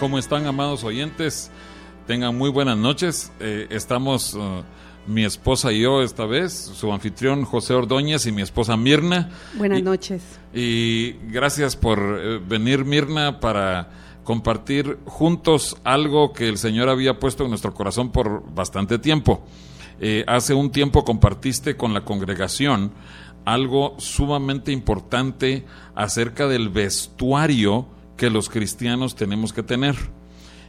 ¿Cómo están, amados oyentes? Tengan muy buenas noches. Eh, estamos uh, mi esposa y yo esta vez, su anfitrión José Ordóñez y mi esposa Mirna. Buenas noches. Y gracias por eh, venir, Mirna, para compartir juntos algo que el Señor había puesto en nuestro corazón por bastante tiempo. Eh, hace un tiempo compartiste con la congregación algo sumamente importante acerca del vestuario que los cristianos tenemos que tener.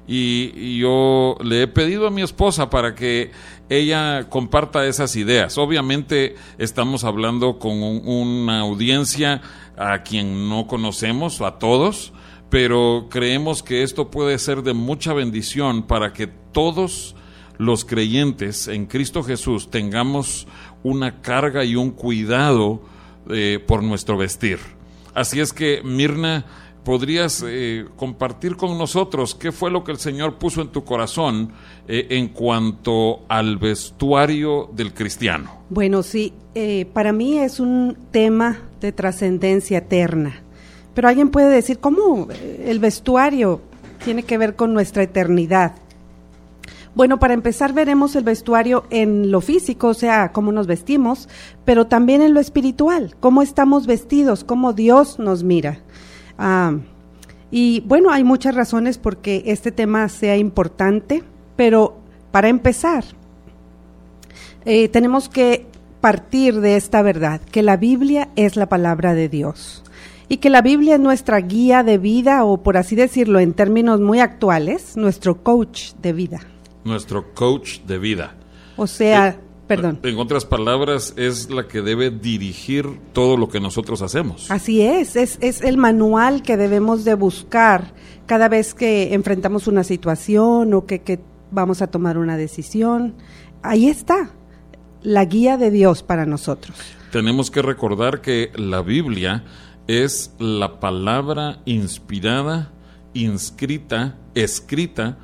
Y, yo le he pedido a mi esposa para que ella comparta esas ideas. Obviamente estamos hablando con una audiencia a quien no conocemos, a todos, pero creemos que esto puede ser de mucha bendición para que todos los creyentes en Cristo Jesús tengamos una carga y un cuidado eh, por nuestro vestir. Así es que, Mirna, ¿Podrías eh, compartir con nosotros qué fue lo que el Señor puso en tu corazón eh, en cuanto al vestuario del cristiano? Bueno, sí, eh, para mí es un tema de trascendencia eterna. Pero alguien puede decir, ¿cómo el vestuario tiene que ver con nuestra eternidad? Bueno, para empezar veremos el vestuario en lo físico, o sea, cómo nos vestimos, pero también en lo espiritual, cómo estamos vestidos, cómo Dios nos mira. Ah, y bueno, hay muchas razones porque este tema sea importante, pero para empezar, eh, tenemos que partir de esta verdad, que la Biblia es la palabra de Dios y que la Biblia es nuestra guía de vida o por así decirlo en términos muy actuales, nuestro coach de vida. Nuestro coach de vida. O sea, eh, Perdón. En otras palabras, es la que debe dirigir todo lo que nosotros hacemos. Así es, es, es el manual que debemos de buscar cada vez que enfrentamos una situación o que, que vamos a tomar una decisión. Ahí está, la guía de Dios para nosotros. Tenemos que recordar que la Biblia es la palabra inspirada, inscrita, escrita,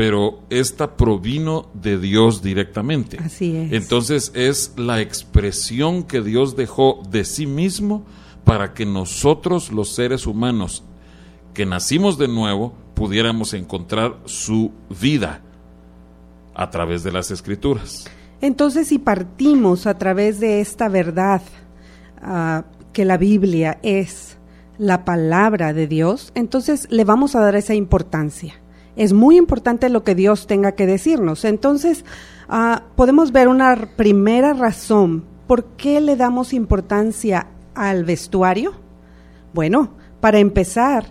pero esta provino de Dios directamente. Así es. Entonces es la expresión que Dios dejó de sí mismo para que nosotros los seres humanos que nacimos de nuevo pudiéramos encontrar su vida a través de las escrituras. Entonces si partimos a través de esta verdad uh, que la Biblia es la palabra de Dios, entonces le vamos a dar esa importancia es muy importante lo que Dios tenga que decirnos. Entonces, ah, podemos ver una primera razón por qué le damos importancia al vestuario. Bueno, para empezar,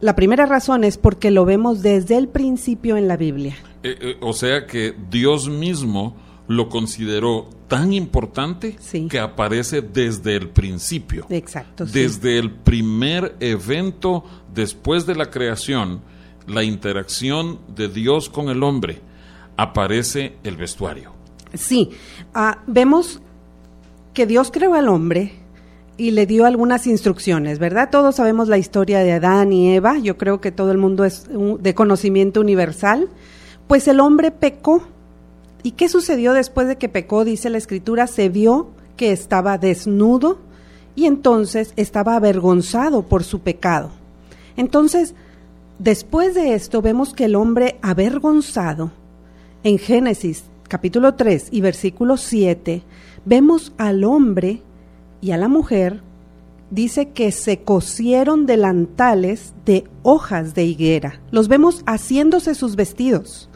la primera razón es porque lo vemos desde el principio en la Biblia. Eh, eh, o sea que Dios mismo lo consideró tan importante que aparece desde el principio. Exacto. Desde el primer evento después de la creación la interacción de Dios con el hombre, aparece el vestuario. Sí, ah, vemos que Dios creó al hombre y le dio algunas instrucciones, ¿verdad? Todos sabemos la historia de Adán y Eva, yo creo que todo el mundo es de conocimiento universal. Pues el hombre pecó. ¿Y qué sucedió después de que pecó? Dice la escritura, se vio que estaba desnudo y entonces estaba avergonzado por su pecado. Entonces, después de esto vemos que el hombre avergonzado, en Génesis capítulo 3 y versículo 7, vemos al hombre y a la mujer, dice que se cosieron delantales de hojas de higuera. Los vemos haciéndose sus vestidos.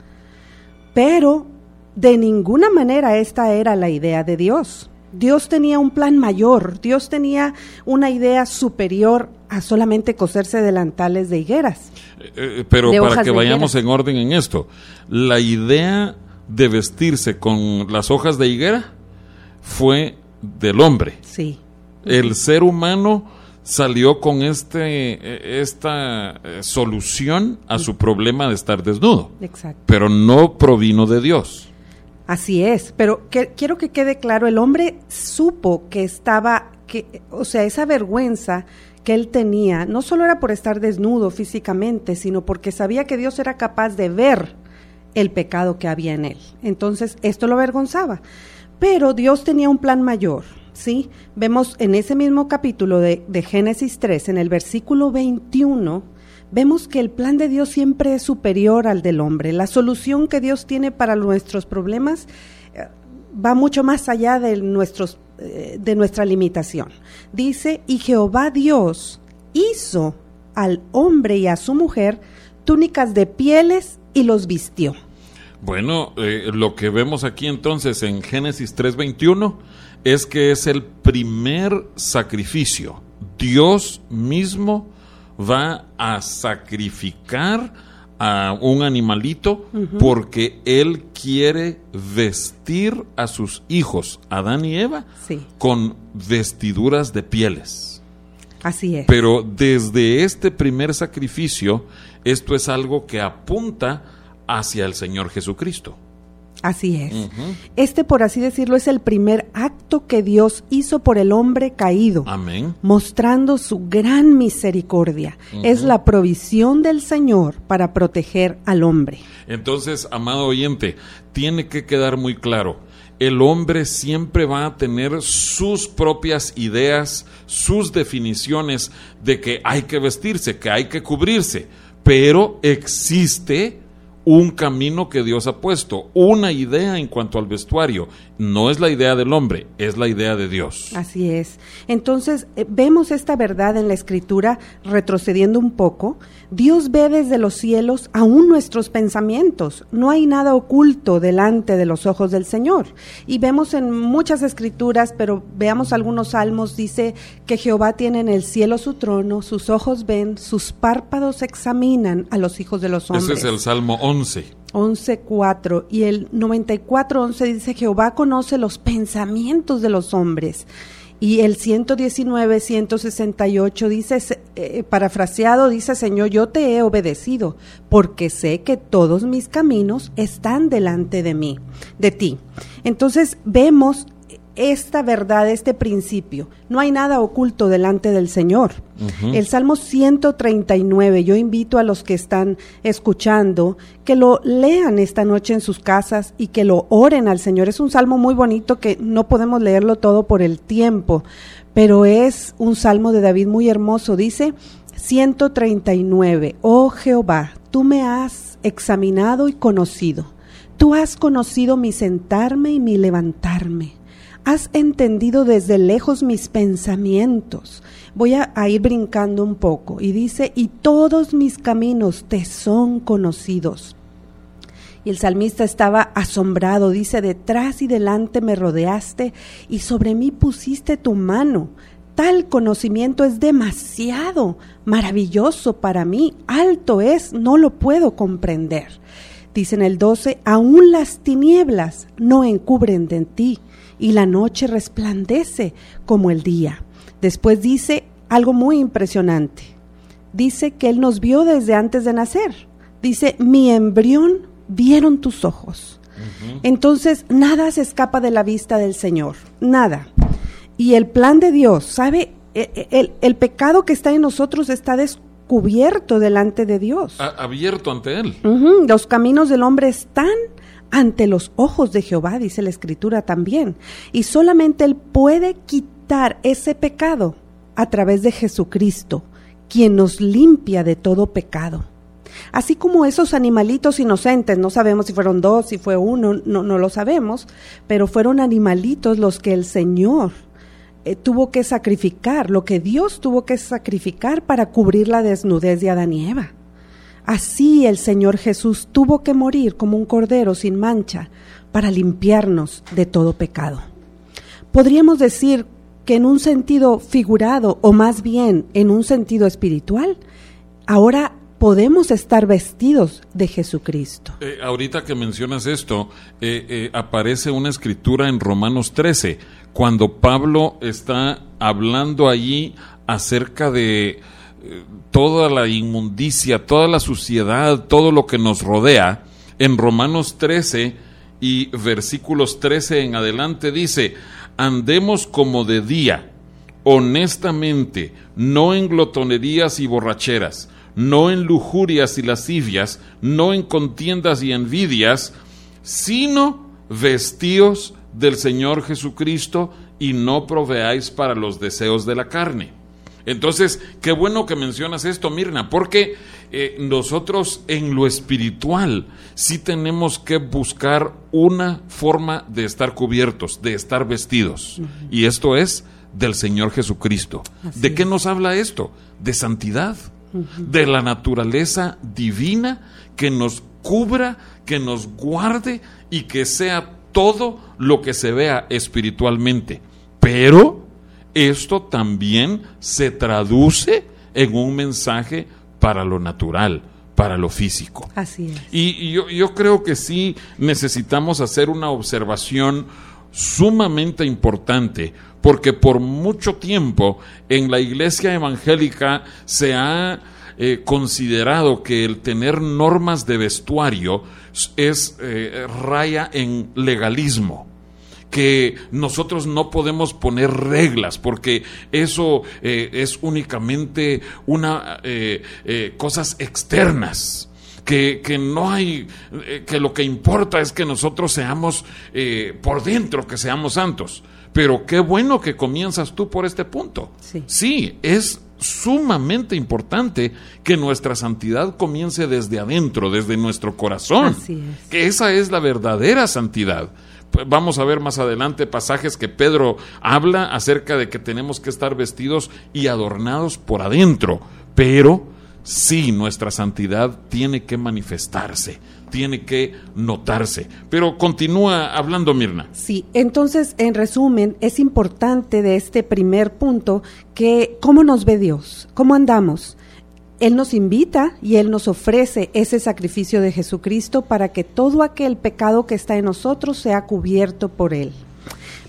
Pero de ninguna manera esta era la idea de Dios. Dios tenía un plan mayor, Dios tenía una idea superior a solamente coserse delantales de higueras. Eh, eh, pero para que vayamos en orden en esto, la idea de vestirse con las hojas de higuera fue del hombre. Sí. El ser humano salió con este esta eh, solución a su problema de estar desnudo. Exacto. Pero no provino de Dios. Así es, pero quiero que quede claro, el hombre supo que estaba, que, o sea, esa vergüenza que él tenía, no solo era por estar desnudo físicamente, sino porque sabía que Dios era capaz de ver el pecado que había en él. Entonces, esto lo avergonzaba. Pero Dios tenía un plan mayor, ¿sí? Vemos en ese mismo capítulo de, de Génesis 3, en el versículo 21, vemos que el plan de Dios siempre es superior al del hombre. La solución que Dios tiene para nuestros problemas eh, va mucho más allá de, nuestros, eh, de nuestra limitación. Dice, y Jehová Dios hizo al hombre y a su mujer túnicas de pieles y los vistió. Bueno, eh, lo que vemos aquí entonces en Génesis 3:21 es que es el primer sacrificio. Dios mismo va a sacrificar a un animalito porque él quiere vestir a sus hijos, Adán y Eva, con vestiduras de pieles. Así es. Pero desde este primer sacrificio, esto es algo que apunta hacia el Señor Jesucristo. Así es. Este, por así decirlo, es el primer acto que Dios hizo por el hombre caído. Amén. Mostrando su gran misericordia. Es la provisión del Señor para proteger al hombre. Entonces, amado oyente, tiene que quedar muy claro. El hombre siempre va a tener sus propias ideas, sus definiciones de que hay que vestirse, que hay que cubrirse, pero existe un camino que Dios ha puesto, una idea en cuanto al vestuario. No es la idea del hombre, es la idea de Dios. Así es. Entonces, eh, vemos esta verdad en la escritura retrocediendo un poco. Dios ve desde los cielos aún nuestros pensamientos. No hay nada oculto delante de los ojos del Señor. Y vemos en muchas escrituras, pero veamos algunos salmos, dice que Jehová tiene en el cielo su trono, sus ojos ven, sus párpados examinan a los hijos de los hombres. Ese es el Salmo 11. 11.4 y el 94.11 dice Jehová conoce los pensamientos de los hombres. Y el 119, 168 dice, eh, parafraseado, dice, Señor, yo te he obedecido, porque sé que todos mis caminos están delante de mí, de ti. Entonces vemos esta verdad, este principio. No hay nada oculto delante del Señor. El Salmo 139, yo invito a los que están escuchando que lo lean esta noche en sus casas y que lo oren al Señor. Es un salmo muy bonito que no podemos leerlo todo por el tiempo, pero es un salmo de David muy hermoso. Dice 139, oh Jehová, tú me has examinado y conocido. Tú has conocido mi sentarme y mi levantarme has entendido desde lejos mis pensamientos. Voy a, ir brincando un poco y dice, y todos mis caminos te son conocidos. Y el salmista estaba asombrado, dice, detrás y delante me rodeaste y sobre mí pusiste tu mano. Tal conocimiento es demasiado maravilloso para mí, alto es, no lo puedo comprender. Dice en el 12, aún las tinieblas no encubren de ti y la noche resplandece como el día. Después dice algo muy impresionante. Dice que Él nos vio desde antes de nacer. Dice, mi embrión vieron tus ojos. Entonces, nada se escapa de la vista del Señor, nada. Y el plan de Dios, ¿sabe? e, e, el, el, pecado que está en nosotros está descubierto delante de Dios. A, abierto ante Él. Uh -huh. Los caminos del hombre están ante los ojos de Jehová, dice la escritura también. Y solamente Él puede quitar ese pecado a través de Jesucristo, quien nos limpia de todo pecado. Así como esos animalitos inocentes, no sabemos si fueron dos, si fue uno, no, no lo sabemos, pero fueron animalitos los que el Señor eh, tuvo que sacrificar, lo que Dios tuvo que sacrificar para cubrir la desnudez de Adán y Eva. Así el Señor Jesús tuvo que morir como un cordero sin mancha para limpiarnos de todo pecado. Podríamos decir que en un sentido figurado o más bien en un sentido espiritual, ahora podemos estar vestidos de Jesucristo. Eh, ahorita que mencionas esto, eh, eh, aparece una escritura en Romanos 13, cuando Pablo está hablando allí acerca de toda la inmundicia, toda la suciedad, todo lo que nos rodea, en Romanos 13 y versículos 13 en adelante dice, andemos como de día, honestamente, no en glotonerías y borracheras, no en lujurias y lascivias, no en contiendas y envidias, sino vestíos del Señor Jesucristo y no proveáis para los deseos de la carne. Entonces, qué bueno que mencionas esto, Mirna, porque eh, nosotros en lo espiritual sí tenemos que buscar una forma de estar cubiertos, de estar vestidos. Uh -huh. Y esto es del Señor Jesucristo. Así ¿De qué es. nos habla esto? De santidad, uh -huh. de la naturaleza divina que nos cubra, que nos guarde y que sea todo lo que se vea espiritualmente. Pero esto también se traduce en un mensaje para lo natural, para lo físico. Así es. Y, y yo, yo, creo que sí necesitamos hacer una observación sumamente importante, porque por mucho tiempo en la iglesia evangélica se ha eh, considerado que el tener normas de vestuario es eh, raya en legalismo que nosotros no podemos poner reglas porque eso eh, es únicamente una eh, eh, cosas externas. Que, que, no hay, que lo que importa es que nosotros seamos por dentro, que seamos santos. Pero qué bueno que comienzas tú por este punto. Sí, sí es sumamente importante que nuestra santidad comience desde adentro, desde nuestro corazón. Así es. Que esa es la verdadera santidad vamos a ver más adelante pasajes que Pedro habla acerca de que tenemos que estar vestidos y adornados por adentro, pero sí nuestra santidad tiene que manifestarse, tiene que notarse. Pero continúa hablando Mirna. Sí, entonces en resumen es importante de este primer punto que cómo nos ve Dios, cómo andamos. Él nos invita y Él nos ofrece ese sacrificio de Jesucristo para que todo aquel pecado que está en nosotros sea cubierto por Él.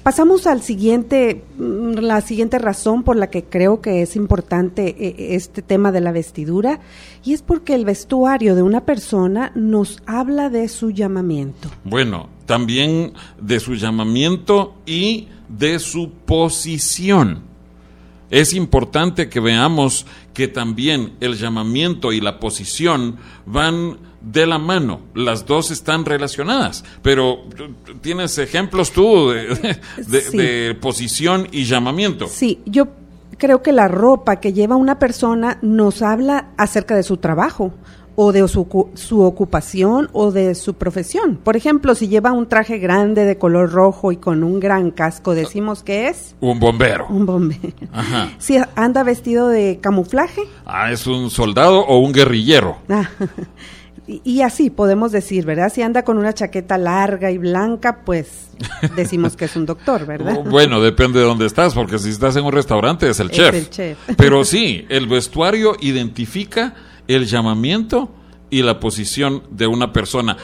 Pasamos al siguiente, la siguiente razón por la que creo que es importante este tema de la vestidura, y es porque el vestuario de una persona nos habla de su llamamiento. Bueno, también de su llamamiento y de su posición. Es importante que veamos que también el llamamiento y la posición van de la mano, las dos están relacionadas, pero tienes ejemplos tú de, de, sí. de, posición y llamamiento. Sí, yo creo que la ropa que lleva una persona nos habla acerca de su trabajo o de su, su, ocupación o de su profesión. Por ejemplo, si lleva un traje grande de color rojo y con un gran casco, decimos que es... Un bombero. Un bombero. Ajá. Si anda vestido de camuflaje. Ah, es un soldado o un guerrillero. Ah, y, y, así podemos decir, ¿verdad? Si anda con una chaqueta larga y blanca, pues decimos que es un doctor, ¿verdad? bueno, depende de dónde estás, porque si estás en un restaurante es el es chef. El chef. Pero sí, el vestuario identifica el llamamiento y la posición de una persona.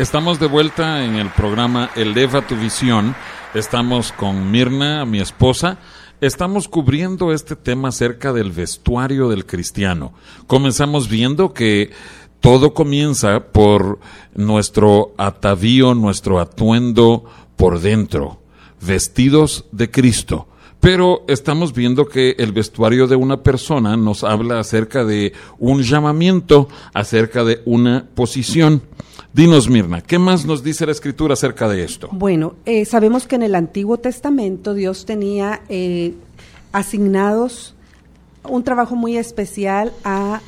Estamos de vuelta en el programa Eleva tu visión. Estamos con Mirna, mi esposa. Estamos cubriendo este tema acerca del vestuario del cristiano. Comenzamos viendo que todo comienza por nuestro atavío, nuestro atuendo por dentro, vestidos de Cristo. Pero estamos viendo que el vestuario de una persona nos habla acerca de un llamamiento, acerca de una posición. Dinos, Mirna, ¿qué más nos dice la Escritura acerca de esto? Bueno, eh, sabemos que en el Antiguo Testamento Dios tenía eh, asignados un trabajo muy especial a,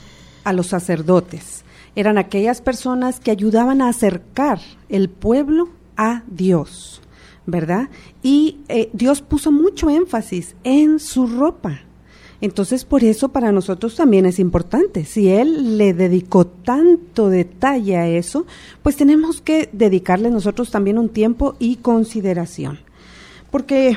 a los sacerdotes. Eran aquellas personas que ayudaban a acercar el pueblo a Dios, ¿verdad? Y eh, Dios puso mucho énfasis en su ropa. Entonces, por eso para nosotros también es importante. Si Él le dedicó tanto detalle a eso, pues tenemos que dedicarle nosotros también un tiempo y consideración. Porque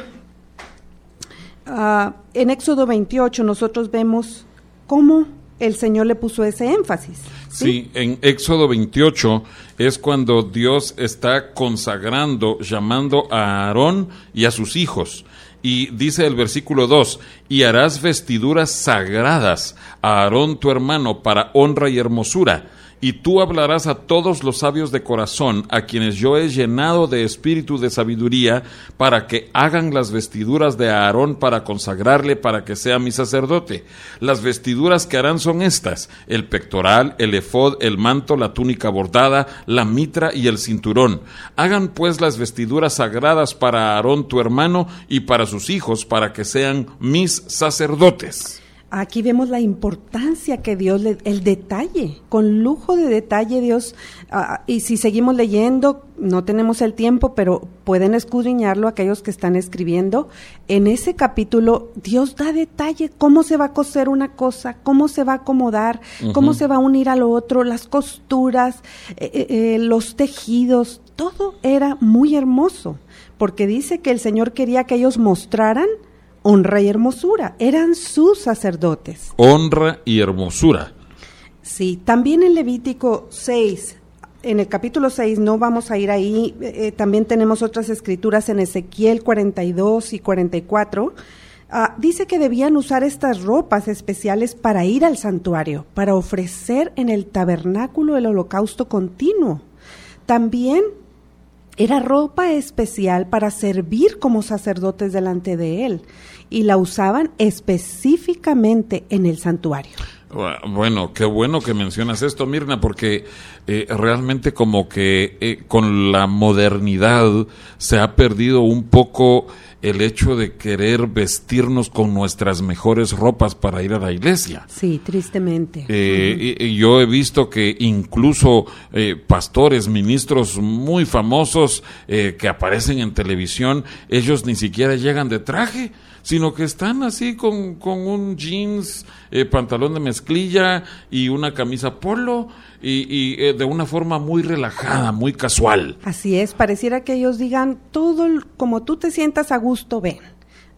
uh, en Éxodo 28 nosotros vemos cómo el Señor le puso ese énfasis. ¿sí? sí, en Éxodo 28 es cuando Dios está consagrando, llamando a Aarón y a sus hijos. Y dice el versículo 2, y harás vestiduras sagradas a Aarón tu hermano para honra y hermosura y tú hablarás a todos los sabios de corazón, a quienes yo he llenado de espíritu de sabiduría, para que hagan las vestiduras de Aarón para consagrarle para que sea mi sacerdote. Las vestiduras que harán son estas, el pectoral, el efod, el manto, la túnica bordada, la mitra y el cinturón. Hagan pues las vestiduras sagradas para Aarón tu hermano y para sus hijos, para que sean mis sacerdotes. Aquí vemos la importancia que Dios, le, el detalle, con lujo de detalle Dios, uh, y si seguimos leyendo, no tenemos el tiempo, pero pueden escudriñarlo aquellos que están escribiendo. En ese capítulo, Dios da detalle cómo se va a coser una cosa, cómo se va a acomodar, uh -huh. cómo se va a unir a lo otro, las costuras, eh, eh, los tejidos, todo era muy hermoso, porque dice que el Señor quería que ellos mostraran honra y hermosura. Eran sus sacerdotes. Honra y hermosura. Sí, también en Levítico 6, en el capítulo 6, no vamos a ir ahí, eh, también tenemos otras escrituras en Ezequiel 42 y 44. Uh, dice que debían usar estas ropas especiales para ir al santuario, para ofrecer en el tabernáculo el holocausto continuo. También era ropa especial para servir como sacerdotes delante de él y la usaban específicamente en el santuario. Bueno, qué bueno que mencionas esto, Mirna, porque eh, realmente como que eh, con la modernidad se ha perdido un poco el hecho de querer vestirnos con nuestras mejores ropas para ir a la iglesia. Sí, tristemente. Eh, uh -huh. y, y yo he visto que incluso eh, pastores, ministros muy famosos eh, que aparecen en televisión, ellos ni siquiera llegan de traje sino que están así con, con un jeans, eh, pantalón de mezclilla y una camisa polo y, y eh, de una forma muy relajada, muy casual. Así es, pareciera que ellos digan todo como tú te sientas a gusto, ven.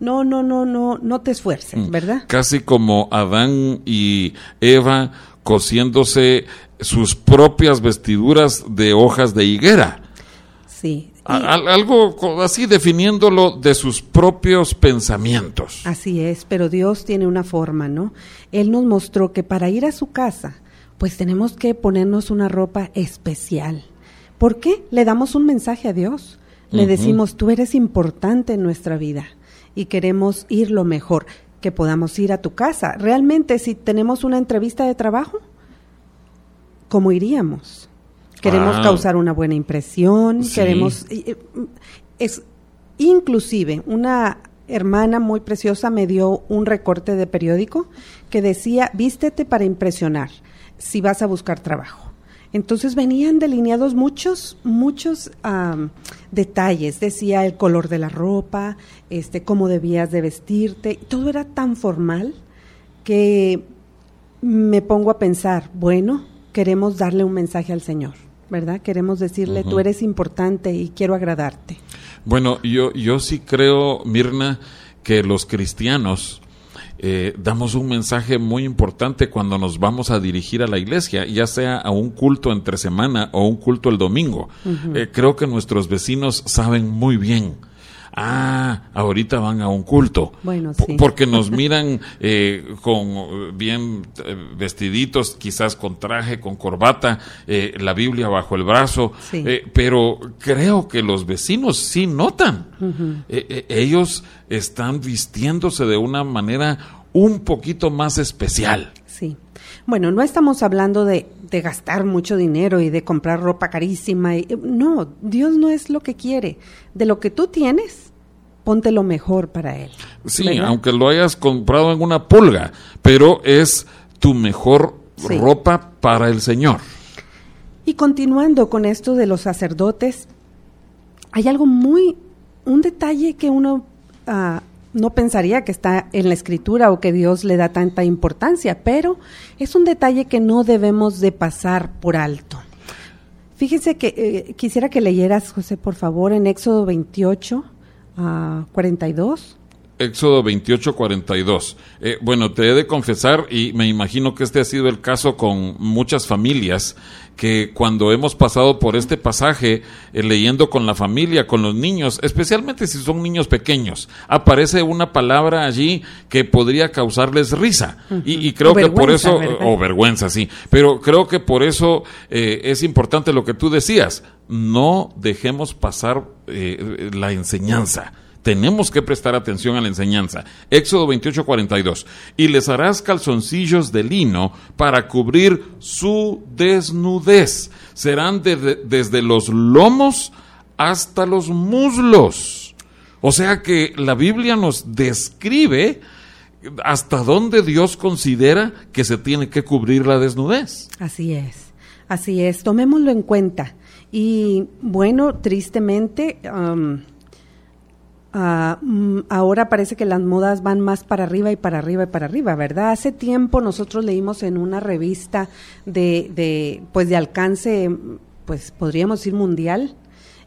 No, no, no, no, no te esfuerces, ¿verdad? Casi como Adán y Eva cosiéndose sus propias vestiduras de hojas de higuera. Sí, algo así definiéndolo de sus propios pensamientos. Así es, pero Dios tiene una forma, ¿no? Él nos mostró que para ir a su casa, pues tenemos que ponernos una ropa especial. ¿Por qué? Le damos un mensaje a Dios. Le uh -huh. decimos, tú eres importante en nuestra vida y queremos ir lo mejor, que podamos ir a tu casa. Realmente, si tenemos una entrevista de trabajo, ¿cómo iríamos? Queremos causar una buena impresión, sí. queremos es inclusive una hermana muy preciosa me dio un recorte de periódico que decía, "Vístete para impresionar si vas a buscar trabajo." Entonces venían delineados muchos, muchos um, detalles. Decía el color de la ropa, este, cómo debías de vestirte. Todo era tan formal que me pongo a pensar, bueno, queremos darle un mensaje al Señor. ¿Verdad? Queremos decirle, uh -huh. tú eres importante y quiero agradarte. Bueno, yo, yo sí creo, Mirna, que los cristianos eh, damos un mensaje muy importante cuando nos vamos a dirigir a la iglesia, ya sea a un culto entre semana o un culto el domingo. Eh, creo que nuestros vecinos saben muy bien ah, ahorita van a un culto. Bueno, sí. Porque nos miran eh, con bien vestiditos, quizás con traje, con corbata, la Biblia bajo el brazo. pero creo que los vecinos sí notan. ellos están vistiéndose de una manera un poquito más especial. Sí. Bueno, no estamos hablando de, gastar mucho dinero y de comprar ropa carísima. Y, no, Dios no es lo que quiere. De lo que tú tienes, ponte lo mejor para Él. Sí, aunque lo hayas comprado en una pulga, pero es tu mejor ropa para el Señor. Y continuando con esto de los sacerdotes, hay algo muy, un detalle que uno uh, no pensaría que está en la escritura o que Dios le da tanta importancia, pero es un detalle que no debemos de pasar por alto. Fíjense que eh, quisiera que leyeras, José, por favor, en Éxodo 28, a 42. Éxodo 28, 42. Eh, bueno, te he de confesar, y me imagino que este ha sido el caso con muchas familias, que cuando hemos pasado por este pasaje, eh, leyendo con la familia, con los niños, especialmente si son niños pequeños, aparece una palabra allí que podría causarles risa. y, creo que por eso, o vergüenza, sí, pero creo que por eso eh, es importante lo que tú decías, no dejemos pasar la enseñanza tenemos que prestar atención a la enseñanza. Éxodo 28, 42. Y les harás calzoncillos de lino para cubrir su desnudez. Serán desde los lomos hasta los muslos. O sea que la Biblia nos describe hasta dónde Dios considera que se tiene que cubrir la desnudez. Así es, así es, tomémoslo en cuenta. Y bueno, tristemente, mm, ahora parece que las modas van más para arriba y para arriba y para arriba, ¿verdad? Hace tiempo nosotros leímos en una revista de, de pues de alcance, pues podríamos decir mundial,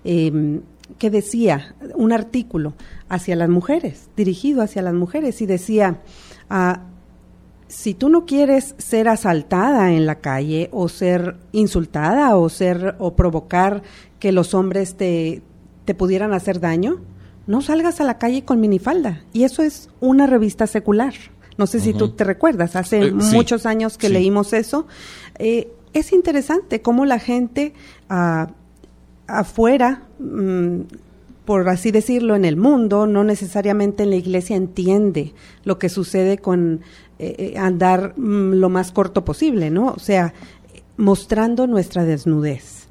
em, que decía un artículo hacia las mujeres, dirigido hacia las mujeres, y decía, ah, si tú no quieres ser asaltada en la calle o ser insultada o ser o provocar que los hombres te, te pudieran hacer daño, no salgas a la calle con minifalda. Y eso es una revista secular. No sé si tú te recuerdas, hace eh, muchos años que leímos eso. Eh, es interesante cómo la gente ah, afuera, mm, por así decirlo, en el mundo, no necesariamente en la iglesia, entiende lo que sucede con eh, andar mm, lo más corto posible, ¿no? O sea, mostrando nuestra desnudez.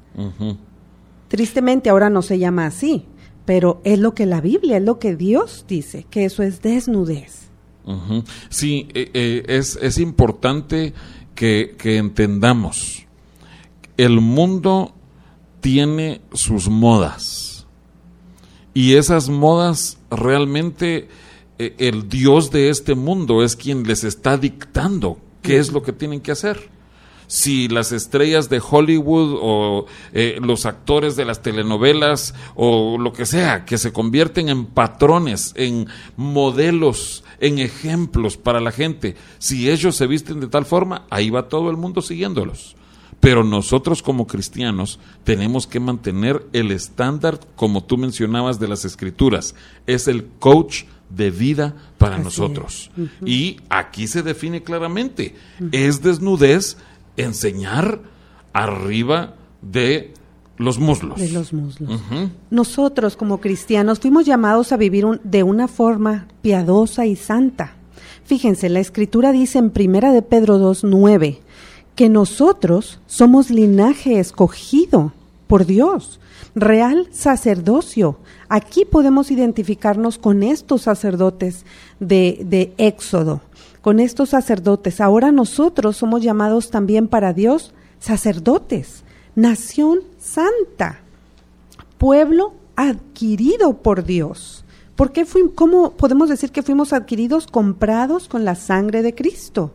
Tristemente ahora no se llama así, pero es lo que la Biblia, es lo que Dios dice, que eso es desnudez. Sí, eh, eh, es, es, importante que, entendamos. El mundo tiene sus modas. Y esas modas realmente eh, el Dios de este mundo es quien les está dictando qué es lo que tienen que hacer si las estrellas de Hollywood o eh, los actores de las telenovelas o lo que sea, que se convierten en patrones, en modelos, en ejemplos para la gente, si ellos se visten de tal forma, ahí va todo el mundo siguiéndolos. Pero nosotros como cristianos tenemos que mantener el estándar, como tú mencionabas, de las escrituras. Es el coach de vida para nosotros. Y aquí se define claramente, es desnudez enseñar arriba de los muslos. De los muslos. Nosotros como cristianos fuimos llamados a vivir de una forma piadosa y santa. Fíjense, la escritura dice en Primera de Pedro 2.9 que nosotros somos linaje escogido por Dios, real sacerdocio. Aquí podemos identificarnos con estos sacerdotes de, de Éxodo con estos sacerdotes. Ahora nosotros somos llamados también para Dios sacerdotes, nación santa, pueblo adquirido por Dios. ¿Por qué ¿Cómo podemos decir que fuimos adquiridos, comprados con la sangre de Cristo?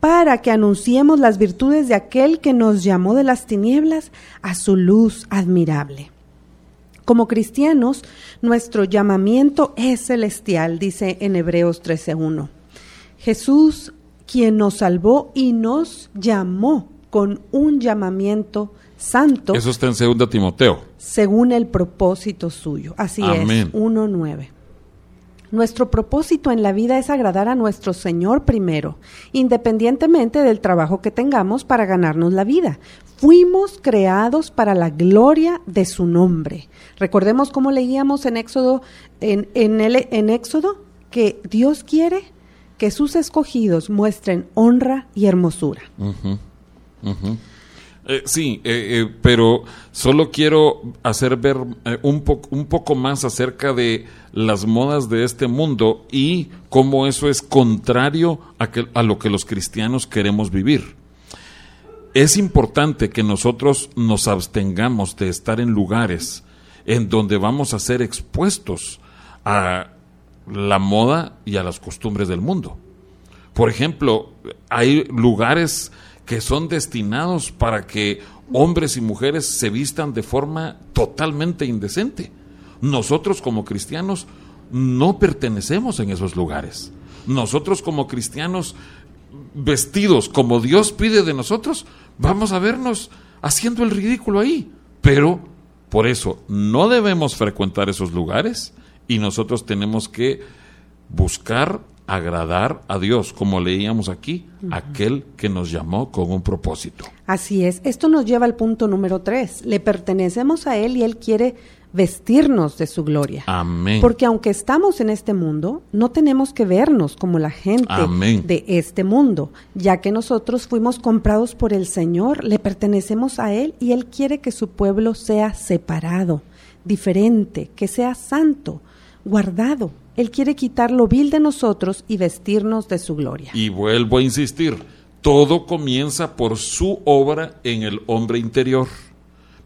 Para que anunciemos las virtudes de aquel que nos llamó de las tinieblas a su luz admirable. Como cristianos, nuestro llamamiento es celestial, dice en Hebreos 13.1. Jesús quien nos salvó y nos llamó con un llamamiento santo. Eso está en 2 Timoteo. Según el propósito suyo. Así Amén. es, 1.9. Nuestro propósito en la vida es agradar a nuestro Señor primero, independientemente del trabajo que tengamos para ganarnos la vida. Fuimos creados para la gloria de su nombre. Recordemos cómo leíamos en Éxodo, en, en, el, en Éxodo, que Dios quiere que sus escogidos muestren honra y hermosura. Eh, sí, eh, eh, pero solo quiero hacer ver un poco más acerca de las modas de este mundo y cómo eso es contrario a, que- a lo que los cristianos queremos vivir. Es importante que nosotros nos abstengamos de estar en lugares en donde vamos a ser expuestos a la moda y a las costumbres del mundo. Por ejemplo, hay lugares que son destinados para que hombres y mujeres se vistan de forma totalmente indecente. Nosotros como cristianos no pertenecemos en esos lugares. Nosotros como cristianos vestidos como Dios pide de nosotros, vamos a vernos haciendo el ridículo ahí. Pero por eso no debemos frecuentar esos lugares y nosotros tenemos que buscar agradar a Dios, como leíamos aquí, aquel que nos llamó con un propósito. Así es. Esto nos lleva al punto número tres. Le pertenecemos a Él y Él quiere vestirnos de su gloria. Amén. Porque aunque estamos en este mundo, no tenemos que vernos como la gente Amén. de este mundo, ya que nosotros fuimos comprados por el Señor, le pertenecemos a Él y Él quiere que su pueblo sea separado, diferente, que sea santo, guardado. Él quiere quitar lo vil de nosotros y vestirnos de su gloria. Y vuelvo a insistir, todo comienza por su obra en el hombre interior,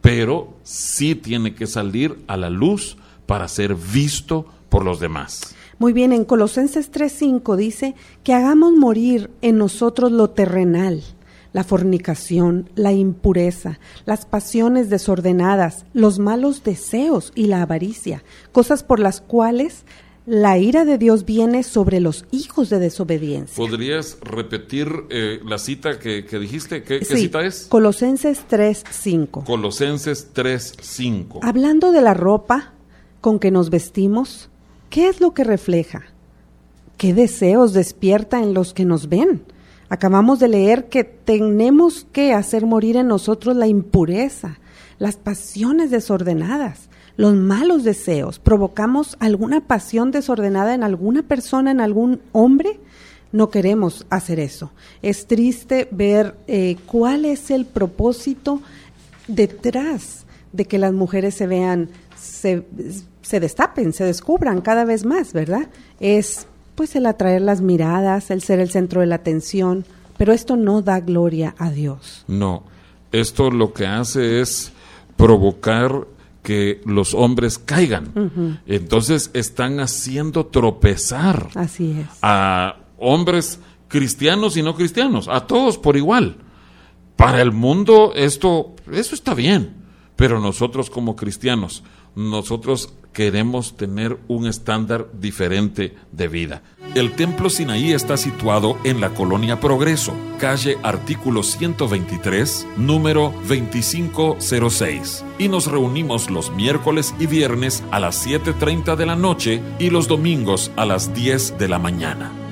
pero sí tiene que salir a la luz para ser visto por los demás. Muy bien, en Colosenses 3:5 dice que hagamos morir en nosotros lo terrenal, la fornicación, la impureza, las pasiones desordenadas, los malos deseos y la avaricia, cosas por las cuales la ira de Dios viene sobre los hijos de desobediencia. ¿Podrías repetir eh, la cita que, que dijiste? ¿Qué, qué cita es? Colosenses 3:5. Colosenses 3:5. Hablando de la ropa con que nos vestimos, ¿qué es lo que refleja? ¿Qué deseos despierta en los que nos ven? Acabamos de leer que tenemos que hacer morir en nosotros la impureza, las pasiones desordenadas, los malos deseos. ¿Provocamos alguna pasión desordenada en alguna persona, en algún hombre? No queremos hacer eso. Es triste ver eh, cuál es el propósito detrás de que las mujeres se vean, se, se destapen, se descubran cada vez más, ¿verdad? Es pues el atraer las miradas, el ser el centro de la atención, pero esto no da gloria a Dios. No, esto lo que hace es provocar que los hombres caigan. Entonces están haciendo tropezar Así es. a hombres cristianos y no cristianos, a todos por igual. Para el mundo esto eso está bien, pero nosotros como cristianos, nosotros queremos tener un estándar diferente de vida. El Templo Sinaí está situado en la colonia Progreso, calle artículo 123, número 2506. Y nos reunimos los miércoles y viernes a las 7.30 de la noche y los domingos a las 10 de la mañana.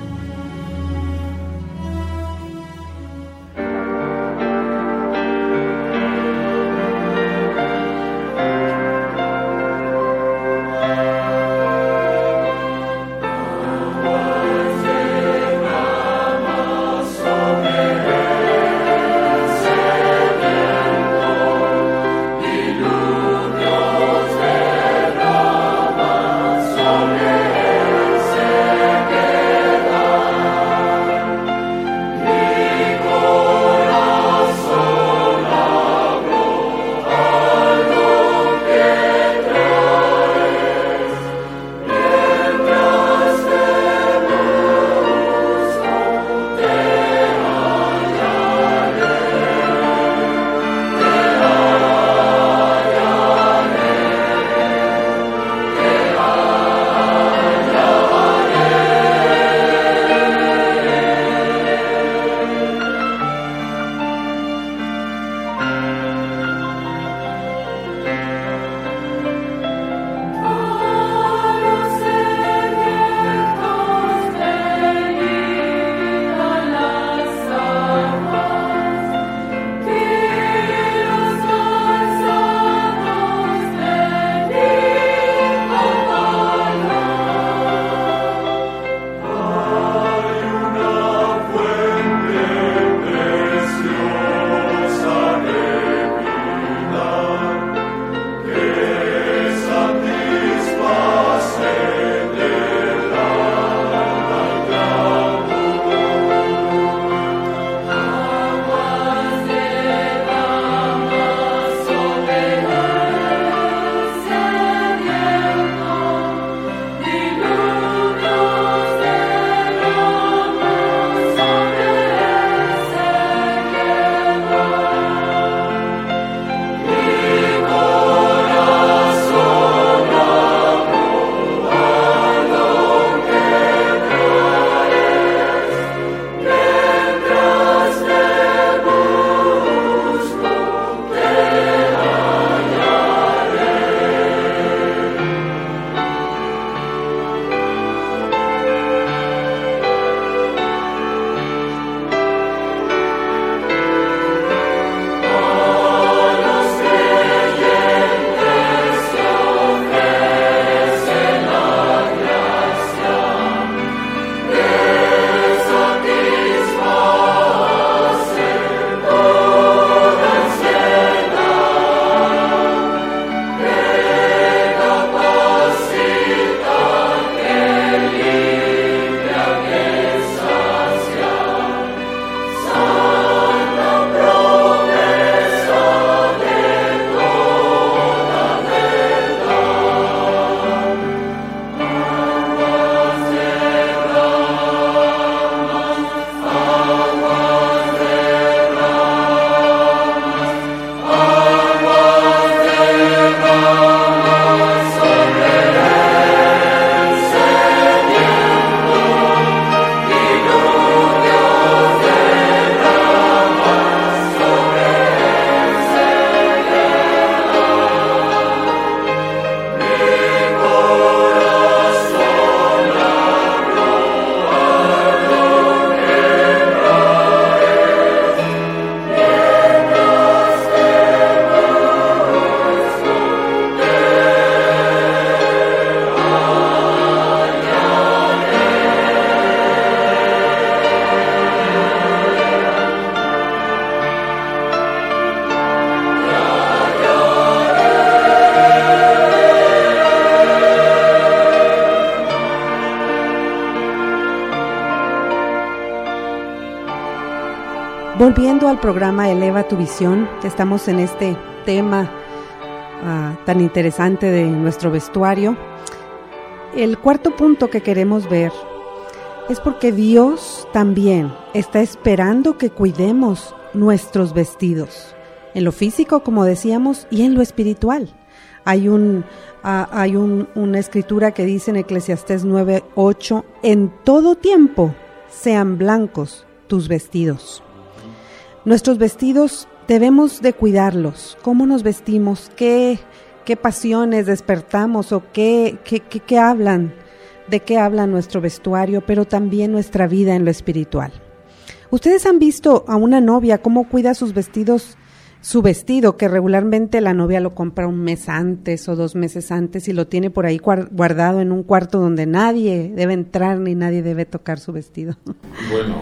Al programa Eleva tu visión, estamos en este tema uh, tan interesante de nuestro vestuario, el cuarto punto que queremos ver es porque Dios también está esperando que cuidemos nuestros vestidos, en lo físico, como decíamos, y en lo espiritual. Hay, un, uh, hay un, una escritura que dice en Eclesiastés 9:8, en todo tiempo sean blancos tus vestidos. Nuestros vestidos debemos de cuidarlos. ¿Cómo nos vestimos? ¿Qué, qué pasiones despertamos o qué, qué, qué, qué hablan? ¿De qué habla nuestro vestuario, pero también nuestra vida en lo espiritual? ¿Ustedes han visto a una novia cómo cuida sus vestidos su vestido, que regularmente la novia lo compra un mes antes o dos meses antes y lo tiene por ahí guardado en un cuarto donde nadie debe entrar ni nadie debe tocar su vestido. Bueno,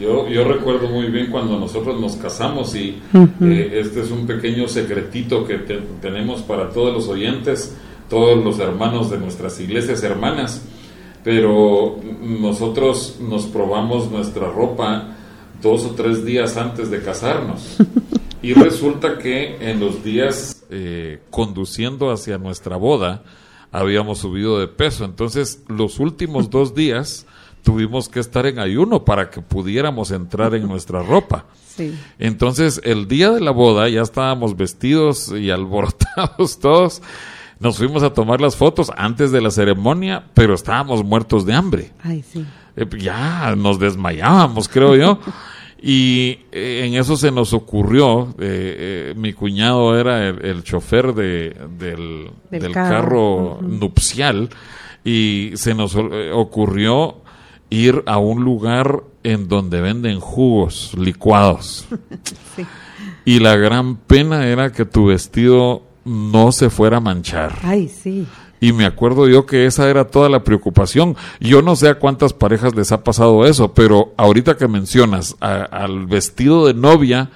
yo, yo recuerdo muy bien cuando nosotros nos casamos y uh -huh. eh, este es un pequeño secretito que te, tenemos para todos los oyentes, todos los hermanos de nuestras iglesias hermanas, pero nosotros nos probamos nuestra ropa dos o tres días antes de casarnos. Y resulta que en los días eh, conduciendo hacia nuestra boda habíamos subido de peso. Entonces los últimos dos días tuvimos que estar en ayuno para que pudiéramos entrar en nuestra ropa. Sí. Entonces el día de la boda ya estábamos vestidos y alborotados todos. Nos fuimos a tomar las fotos antes de la ceremonia, pero estábamos muertos de hambre. Ay, sí. Eh, ya nos desmayábamos, creo yo. Y eh, en eso se nos ocurrió, eh, eh, mi cuñado era el, el chofer de, del, Del del carro. nupcial y se nos eh, ocurrió ir a un lugar en donde venden jugos licuados. Sí. Y la gran pena era que tu vestido no se fuera a manchar. Ay, sí. Y me acuerdo yo que esa era toda la preocupación. Yo no sé a cuántas parejas les ha pasado eso, pero ahorita que mencionas al vestido de novia,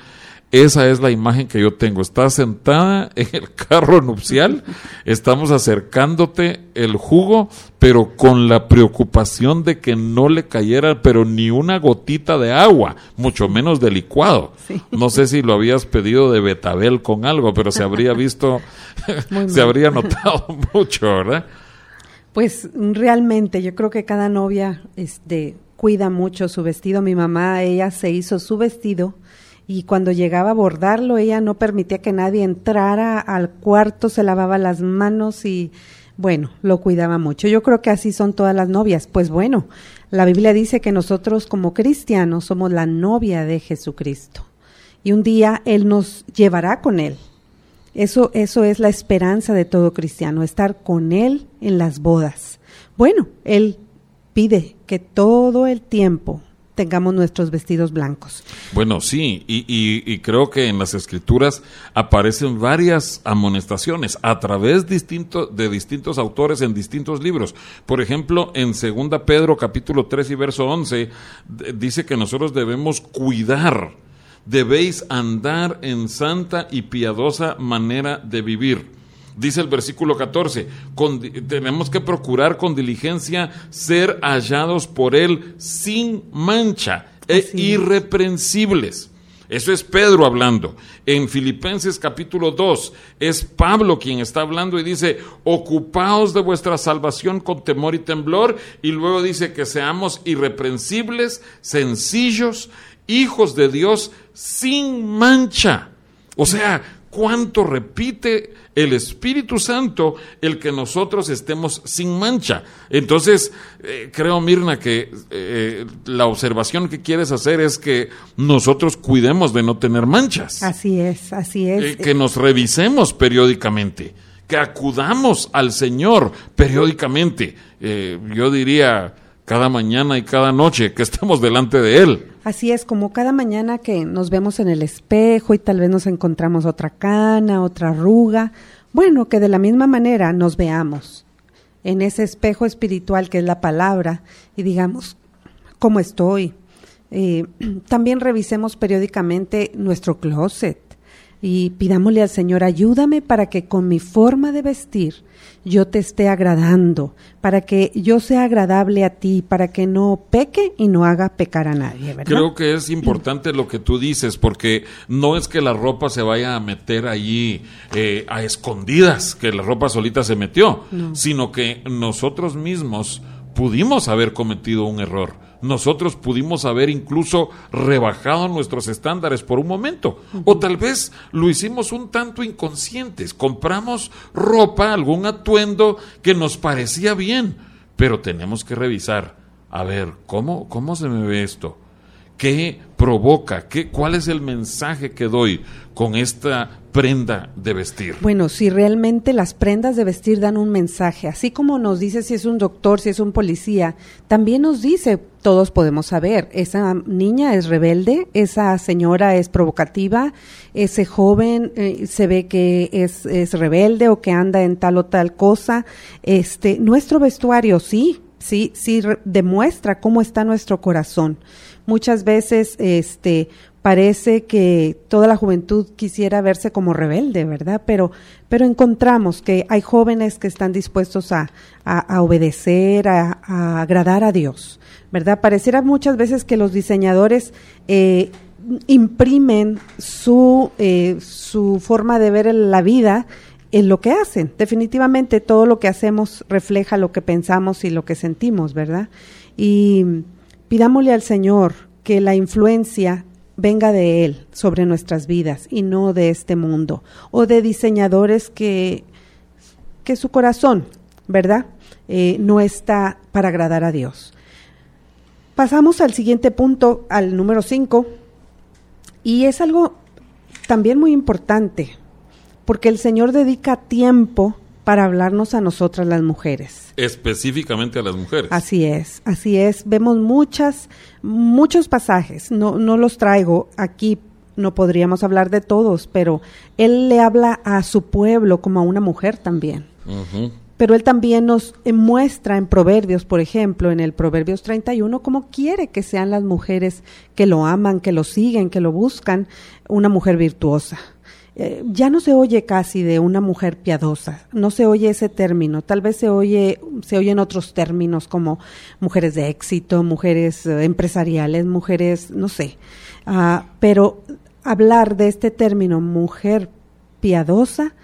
esa es la imagen que yo tengo. Estás sentada en el carro nupcial, estamos acercándote el jugo, pero con la preocupación de que no le cayera, pero ni una gotita de agua, mucho menos de licuado. Sí. No sé si lo habías pedido de betabel con algo, pero se habría visto, se habría notado mucho, ¿verdad? Pues realmente yo creo que cada novia este cuida mucho su vestido. Mi mamá, ella se hizo su vestido y cuando llegaba a bordarlo, ella no permitía que nadie entrara al cuarto, se lavaba las manos y bueno, lo cuidaba mucho. Yo creo que así son todas las novias. Pues bueno, la Biblia dice que nosotros como cristianos somos la novia de Jesucristo y un día Él nos llevará con Él. Eso, eso es la esperanza de todo cristiano, estar con Él en las bodas. Bueno, Él pide que todo el tiempo tengamos nuestros vestidos blancos. Bueno, sí, y, creo que en las escrituras aparecen varias amonestaciones a través distinto, de distintos autores en distintos libros. Por ejemplo, en 2 Pedro capítulo 3 y verso 11 d- dice que nosotros debemos cuidar, debéis andar en santa y piadosa manera de vivir. Dice el versículo 14, con di- tenemos que procurar con diligencia ser hallados por Él sin mancha e Así irreprensibles. Eso es Pedro hablando. En Filipenses capítulo 2 es Pablo quien está hablando y dice, ocupaos de vuestra salvación con temor y temblor. Y luego dice que seamos irreprensibles, sencillos, hijos de Dios sin mancha. O sea, cuánto repite el Espíritu Santo el que nosotros estemos sin mancha. Entonces, eh, creo, Mirna, que eh, la observación que quieres hacer es que nosotros cuidemos de no tener manchas, Así es, así es. Eh, que nos revisemos periódicamente, que acudamos al Señor periódicamente. Yo diría cada mañana y cada noche que estemos delante de Él. Así es, como cada mañana que nos vemos en el espejo y tal vez nos encontramos otra cana, otra arruga, bueno, que de la misma manera nos veamos en ese espejo espiritual que es la palabra y digamos, ¿cómo estoy? Eh, también revisemos periódicamente nuestro closet. Y pidámosle al Señor, ayúdame para que con mi forma de vestir yo te esté agradando, para que yo sea agradable a ti, para que no peque y no haga pecar a nadie. ¿verdad? Creo que es importante lo que tú dices, porque no es que la ropa se vaya a meter allí eh, a escondidas, que la ropa solita se metió, sino que nosotros mismos pudimos haber cometido un error nosotros pudimos haber incluso rebajado nuestros estándares por un momento. O tal vez lo hicimos un tanto inconscientes. Compramos ropa, algún atuendo que nos parecía bien, pero tenemos que revisar. A ver, ¿cómo, cómo se me ve esto? ¿Qué provoca? ¿Qué, ¿Cuál es el mensaje que doy con esta prenda de vestir? Bueno, si realmente las prendas de vestir dan un mensaje, así como nos dice si es un doctor, si es un policía, también nos dice, todos podemos saber, esa niña es rebelde, esa señora es provocativa, ese joven eh, se ve que es, es rebelde o que anda en tal o tal cosa. Este, nuestro vestuario sí, sí, sí demuestra cómo está nuestro corazón muchas veces este parece que toda la juventud quisiera verse como rebelde, ¿verdad? Pero, pero encontramos que hay jóvenes que están dispuestos a, a, obedecer, a, a, agradar a Dios, ¿verdad? Pareciera muchas veces que los diseñadores eh, imprimen su, eh, su forma de ver la vida en lo que hacen. Definitivamente todo lo que hacemos refleja lo que pensamos y lo que sentimos, ¿verdad? Y Pidámosle al Señor que la influencia venga de Él sobre nuestras vidas y no de este mundo o de diseñadores que, que su corazón, ¿verdad? Eh, no está para agradar a Dios. Pasamos al siguiente punto, al número 5, y es algo también muy importante, porque el Señor dedica tiempo para hablarnos a nosotras las mujeres. Específicamente a las mujeres. Así es, así es. Vemos muchas, muchos pasajes. No, no los traigo aquí, no podríamos hablar de todos, pero él le habla a su pueblo como a una mujer también. Pero él también nos muestra en Proverbios, por ejemplo, en el Proverbios 31, cómo quiere que sean las mujeres que lo aman, que lo siguen, que lo buscan, una mujer virtuosa eh, ya no se oye casi de una mujer piadosa, no se oye ese término, tal vez se oye, se oyen otros términos como mujeres de éxito, mujeres eh, empresariales, mujeres, no sé, uh, pero hablar de este término mujer piadosa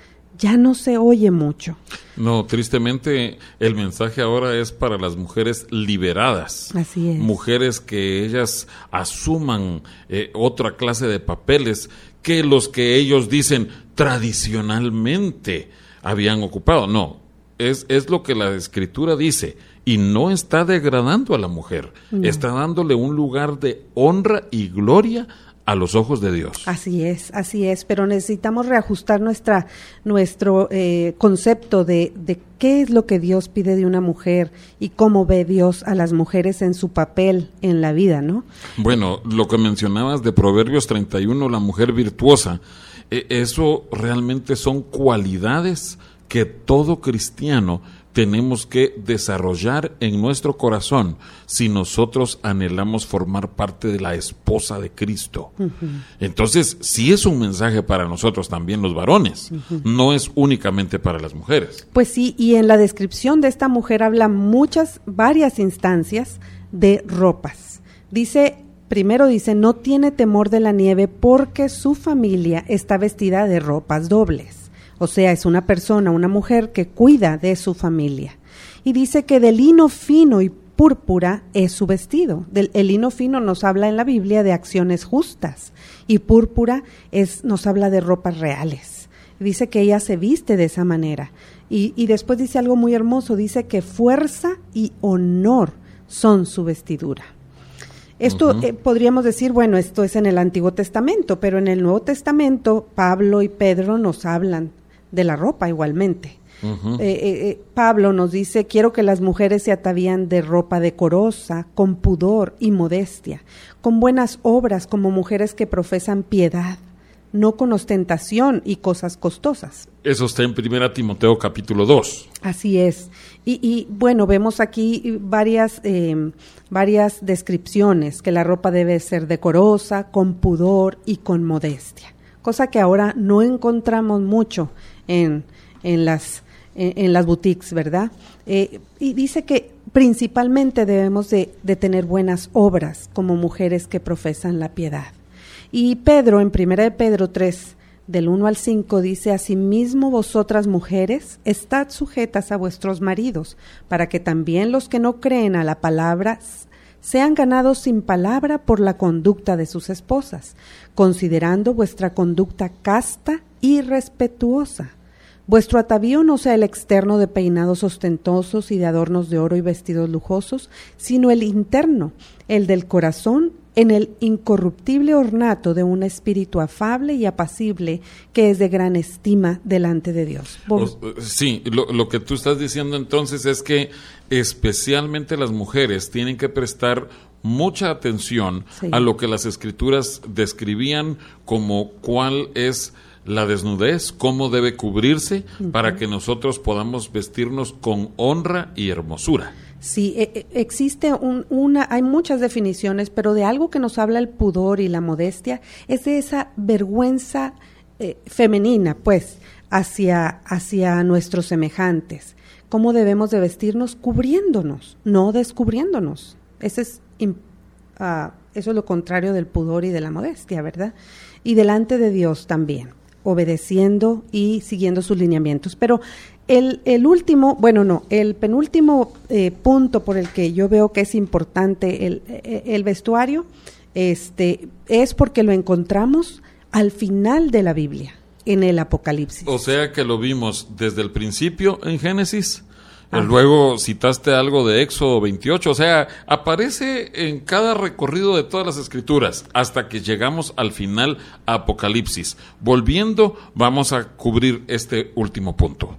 ya no se oye mucho. No, tristemente el mensaje ahora es para las mujeres liberadas. Así es. Mujeres que ellas asuman eh, otra clase de papeles que los que ellos dicen tradicionalmente habían ocupado. No, es, es lo que la escritura dice y no está degradando a la mujer, está dándole un lugar de honra y gloria a los ojos de Dios. Así es, así es, pero necesitamos reajustar nuestra, nuestro eh, concepto de, de, qué es lo que Dios pide de una mujer y cómo ve Dios a las mujeres en su papel en la vida, ¿no? Bueno, lo que mencionabas de Proverbios 31, la mujer virtuosa, eh, eso realmente son cualidades que todo cristiano tenemos que desarrollar en nuestro corazón si nosotros anhelamos formar parte de la esposa de Cristo. Entonces, sí es un mensaje para nosotros también los varones, no es únicamente para las mujeres. Pues sí, y en la descripción de esta mujer habla muchas, varias instancias de ropas. Dice, primero dice, no tiene temor de la nieve porque su familia está vestida de ropas dobles. O sea, es una persona, una mujer que cuida de su familia. Y dice que de lino fino y púrpura es su vestido. Del, el lino fino nos habla en la Biblia de acciones justas y púrpura es, nos habla de ropas reales. Dice que ella se viste de esa manera. Y, y después dice algo muy hermoso, dice que fuerza y honor son su vestidura. Esto eh, podríamos decir, bueno, esto es en el Antiguo Testamento, pero en el Nuevo Testamento Pablo y Pedro nos hablan de la ropa igualmente. Eh, eh, eh, Pablo nos dice, quiero que las mujeres se atavían de ropa decorosa, con pudor y modestia, con buenas obras como mujeres que profesan piedad, no con ostentación y cosas costosas. Eso está en 1 Timoteo capítulo 2. Así es. Y, y bueno, vemos aquí varias, varias descripciones, que la ropa debe ser decorosa, con pudor y con modestia cosa que ahora no encontramos mucho en, en las, en, las boutiques, ¿verdad? Eh, y dice que principalmente debemos de, de, tener buenas obras como mujeres que profesan la piedad. Y Pedro, en primera de Pedro 3, del 1 al 5 dice, Asimismo vosotras mujeres, estad sujetas a vuestros maridos, para que también los que no creen a la palabra sean ganados sin palabra por la conducta de sus esposas, considerando vuestra conducta casta y respetuosa. Vuestro atavío no sea el externo de peinados ostentosos y de adornos de oro y vestidos lujosos, sino el interno, el del corazón en el incorruptible ornato de un espíritu afable y apacible que es de gran estima delante de Dios. Sí, lo, que tú estás diciendo entonces es que especialmente las mujeres tienen que prestar mucha atención a lo que las escrituras describían como cuál es la desnudez, cómo debe cubrirse para que nosotros podamos vestirnos con honra y hermosura. Sí, e, e, existe una, hay muchas definiciones, pero de algo que nos habla el pudor y la modestia es de esa vergüenza eh, femenina, pues, hacia, hacia nuestros semejantes. ¿Cómo debemos de vestirnos? Cubriéndonos, no descubriéndonos. Ese es, ah, eso es lo contrario del pudor y de la modestia, ¿verdad? Y delante de Dios también obedeciendo y siguiendo sus lineamientos. Pero el, el último, bueno, no, el penúltimo eh, punto por el que yo veo que es importante el, eh, el vestuario este, es porque lo encontramos al final de la Biblia, en el Apocalipsis. O sea que lo vimos desde el principio en Génesis Luego citaste algo de Éxodo 28, o sea, aparece en cada recorrido de todas las escrituras hasta que llegamos al final a Apocalipsis. Volviendo, vamos a cubrir este último punto.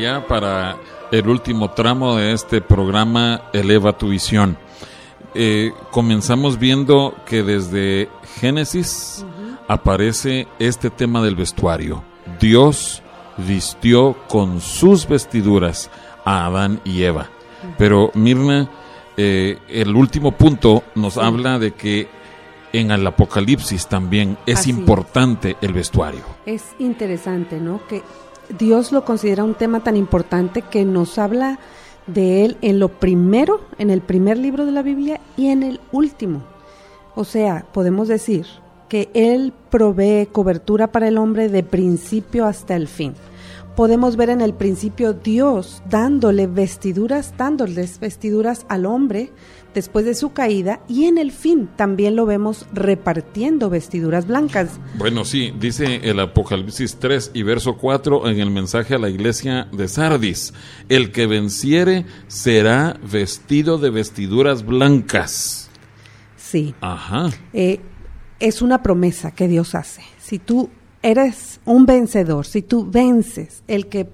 Ya para el último tramo de este programa Eleva tu visión. Eh, comenzamos viendo que desde Génesis aparece este tema del vestuario. Dios vistió con sus vestiduras a Adán y Eva. Pero Mirna, eh, el último punto nos habla de que en el Apocalipsis también es importante el vestuario. Es interesante, ¿no? Que Dios lo considera un tema tan importante que nos habla de él en lo primero, en el primer libro de la Biblia y en el último. O sea, podemos decir que Él provee cobertura para el hombre de principio hasta el fin. Podemos ver en el principio Dios dándole vestiduras, dándoles vestiduras al hombre después de su caída y en el fin también lo vemos repartiendo vestiduras blancas. Bueno, sí, dice el Apocalipsis 3 y verso 4 en el mensaje a la iglesia de Sardis, el que venciere será vestido de vestiduras blancas. Sí. Ajá. Eh, es una promesa que Dios hace. Si tú eres un vencedor, si tú vences, el que,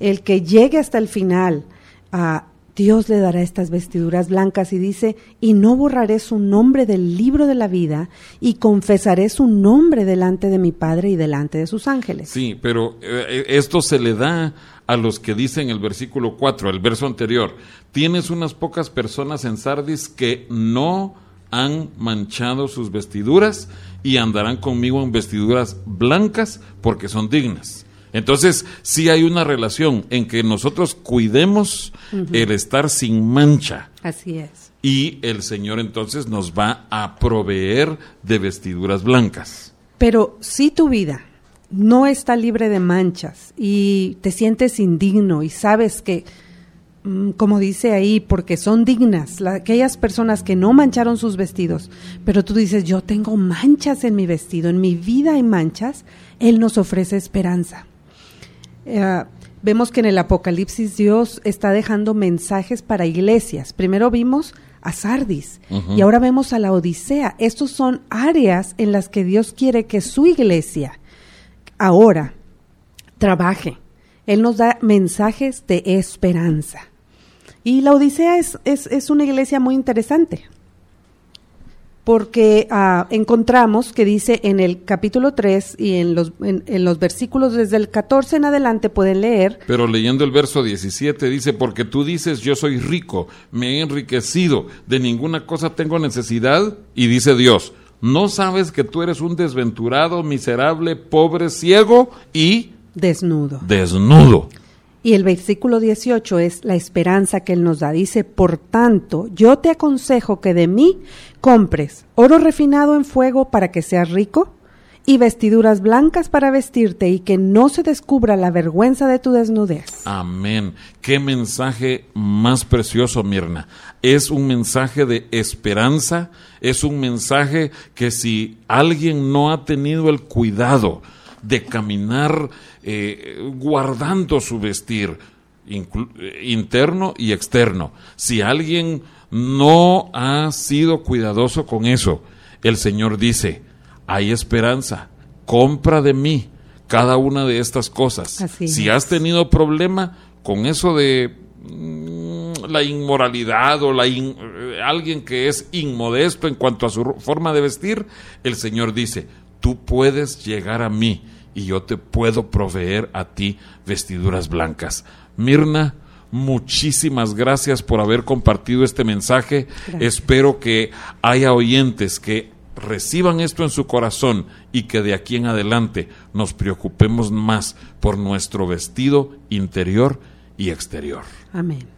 el que llegue hasta el final, a Dios le dará estas vestiduras blancas y dice, y no borraré su nombre del libro de la vida y confesaré su nombre delante de mi Padre y delante de sus ángeles. Sí, pero eh, esto se le da a los que dicen el versículo 4, el verso anterior, tienes unas pocas personas en Sardis que no han manchado sus vestiduras y andarán conmigo en vestiduras blancas porque son dignas. Entonces, sí hay una relación en que nosotros cuidemos el estar sin mancha. Así es. Y el Señor entonces nos va a proveer de vestiduras blancas. Pero si tu vida no está libre de manchas y te sientes indigno y sabes que Mm, como dice ahí, porque son dignas, aquellas personas que no mancharon sus vestidos, pero tú dices, yo tengo manchas en mi vestido, en mi vida hay manchas, Él nos ofrece esperanza. Eh, vemos que en el Apocalipsis Dios está dejando mensajes para iglesias. Primero vimos a Sardis y ahora vemos a la Odisea. Estos son áreas en las que Dios quiere que su iglesia ahora trabaje él nos da mensajes de esperanza. Y la Odisea es, es, una iglesia muy interesante, porque ah, encontramos que dice en el capítulo 3 y en los, en, los versículos desde el 14 en adelante pueden leer. Pero leyendo el verso 17 dice, porque tú dices, yo soy rico, me he enriquecido, de ninguna cosa tengo necesidad, y dice Dios, ¿no sabes que tú eres un desventurado, miserable, pobre, ciego y Desnudo. Desnudo. Y el versículo 18 es la esperanza que Él nos da. Dice, por tanto, yo te aconsejo que de mí compres oro refinado en fuego para que seas rico y vestiduras blancas para vestirte y que no se descubra la vergüenza de tu desnudez. Amén. Qué mensaje más precioso, Mirna. Es un mensaje de esperanza, es un mensaje que si alguien no ha tenido el cuidado, de caminar eh, guardando su vestir interno y externo. Si alguien no ha sido cuidadoso con eso, el Señor dice, hay esperanza, compra de mí cada una de estas cosas. si has tenido problema con eso de mm, la inmoralidad o la eh, alguien que es inmodesto en cuanto a su forma de vestir, el Señor dice, tú puedes llegar a mí y yo te puedo proveer a ti vestiduras blancas. Mirna, muchísimas gracias por haber compartido este mensaje. Espero que haya oyentes que reciban esto en su corazón y que de aquí en adelante nos preocupemos más por nuestro vestido interior y exterior. Amén.